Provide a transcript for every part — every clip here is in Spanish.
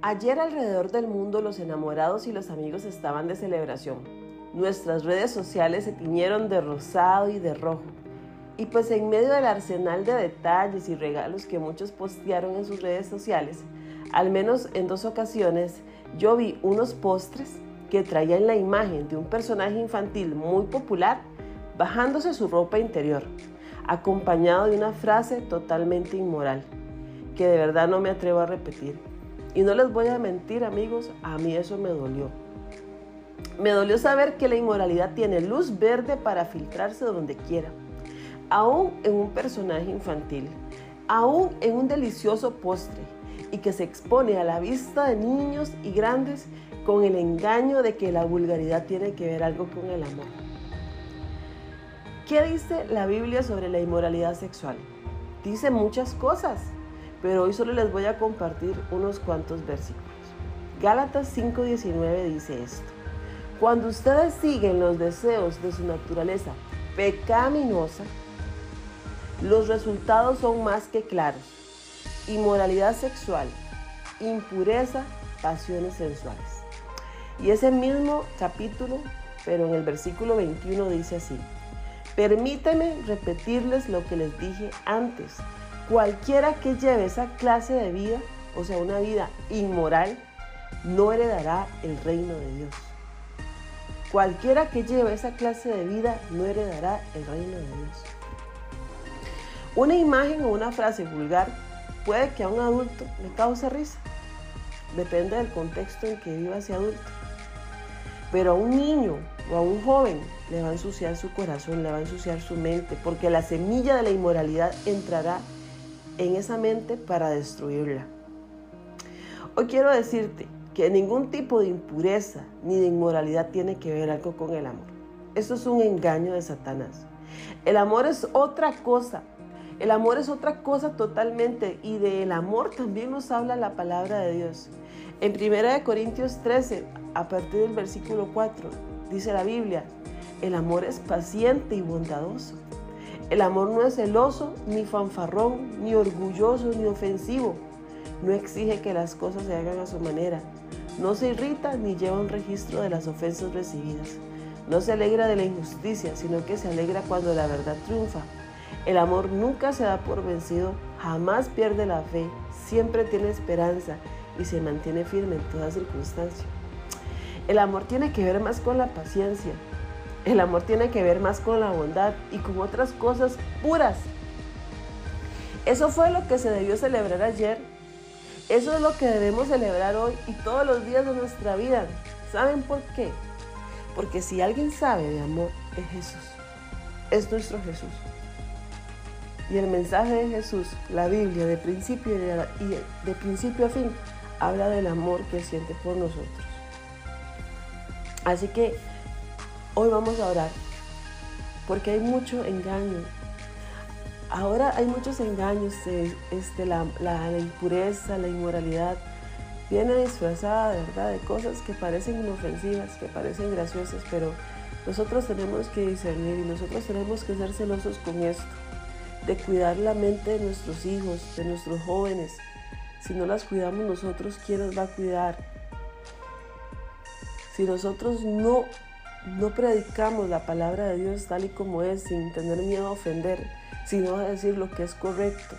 Ayer alrededor del mundo los enamorados y los amigos estaban de celebración. Nuestras redes sociales se tiñeron de rosado y de rojo. Y pues en medio del arsenal de detalles y regalos que muchos postearon en sus redes sociales, al menos en dos ocasiones, yo vi unos postres que traían la imagen de un personaje infantil muy popular bajándose su ropa interior, acompañado de una frase totalmente inmoral, que de verdad no me atrevo a repetir. Y no les voy a mentir amigos, a mí eso me dolió. Me dolió saber que la inmoralidad tiene luz verde para filtrarse donde quiera, aún en un personaje infantil, aún en un delicioso postre, y que se expone a la vista de niños y grandes con el engaño de que la vulgaridad tiene que ver algo con el amor. ¿Qué dice la Biblia sobre la inmoralidad sexual? Dice muchas cosas, pero hoy solo les voy a compartir unos cuantos versículos. Gálatas 5:19 dice esto. Cuando ustedes siguen los deseos de su naturaleza pecaminosa, los resultados son más que claros. Inmoralidad sexual, impureza, pasiones sensuales. Y ese mismo capítulo, pero en el versículo 21 dice así. Permíteme repetirles lo que les dije antes. Cualquiera que lleve esa clase de vida, o sea, una vida inmoral, no heredará el reino de Dios. Cualquiera que lleve esa clase de vida no heredará el reino de Dios. Una imagen o una frase vulgar puede que a un adulto le cause risa. Depende del contexto en que viva ese adulto. Pero a un niño o a un joven le va a ensuciar su corazón, le va a ensuciar su mente, porque la semilla de la inmoralidad entrará en esa mente para destruirla. Hoy quiero decirte que ningún tipo de impureza ni de inmoralidad tiene que ver algo con el amor. Eso es un engaño de Satanás. El amor es otra cosa. El amor es otra cosa totalmente y del amor también nos habla la palabra de Dios. En 1 Corintios 13, a partir del versículo 4, dice la Biblia, el amor es paciente y bondadoso. El amor no es celoso, ni fanfarrón, ni orgulloso, ni ofensivo. No exige que las cosas se hagan a su manera. No se irrita ni lleva un registro de las ofensas recibidas. No se alegra de la injusticia, sino que se alegra cuando la verdad triunfa. El amor nunca se da por vencido, jamás pierde la fe, siempre tiene esperanza y se mantiene firme en toda circunstancia. El amor tiene que ver más con la paciencia, el amor tiene que ver más con la bondad y con otras cosas puras. Eso fue lo que se debió celebrar ayer. Eso es lo que debemos celebrar hoy y todos los días de nuestra vida. ¿Saben por qué? Porque si alguien sabe de amor, es Jesús. Es nuestro Jesús. Y el mensaje de Jesús, la Biblia, de principio, y de principio a fin, habla del amor que siente por nosotros. Así que Hoy vamos a orar porque hay mucho engaño. Ahora hay muchos engaños, este, la, impureza, la inmoralidad, viene disfrazada de verdad de cosas que parecen inofensivas, que parecen graciosas, pero nosotros tenemos que discernir y nosotros tenemos que ser celosos con esto, de cuidar la mente de nuestros hijos, de nuestros jóvenes. Si no las cuidamos nosotros, ¿quién nos va a cuidar? Si nosotros no no predicamos la palabra de Dios tal y como es, sin tener miedo a ofender, sino a decir lo que es correcto.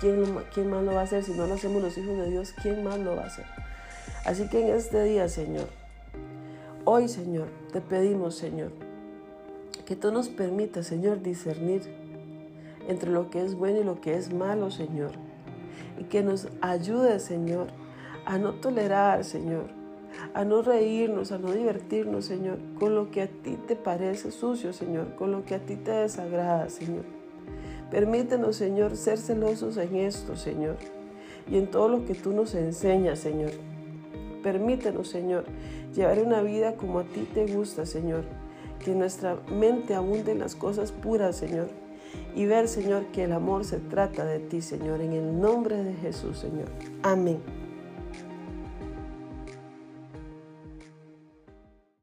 ¿Quién, ¿Quién, más lo va a hacer? Si no lo hacemos los hijos de Dios, ¿quién más lo va a hacer? Así que en este día, Señor, hoy, Señor, te pedimos, Señor, que tú nos permitas, Señor, discernir entre lo que es bueno y lo que es malo, Señor. Y que nos ayude, Señor, a no tolerar, Señor, a no reírnos, a no divertirnos, Señor, con lo que a ti te parece sucio, Señor, con lo que a ti te desagrada, Señor. Permítenos, Señor, ser celosos en esto, Señor, y en todo lo que tú nos enseñas, Señor. Permítenos, Señor, llevar una vida como a ti te gusta, Señor. Que nuestra mente abunde en las cosas puras, Señor. Y ver, Señor, que el amor se trata de ti, Señor. En el nombre de Jesús, Señor. Amén.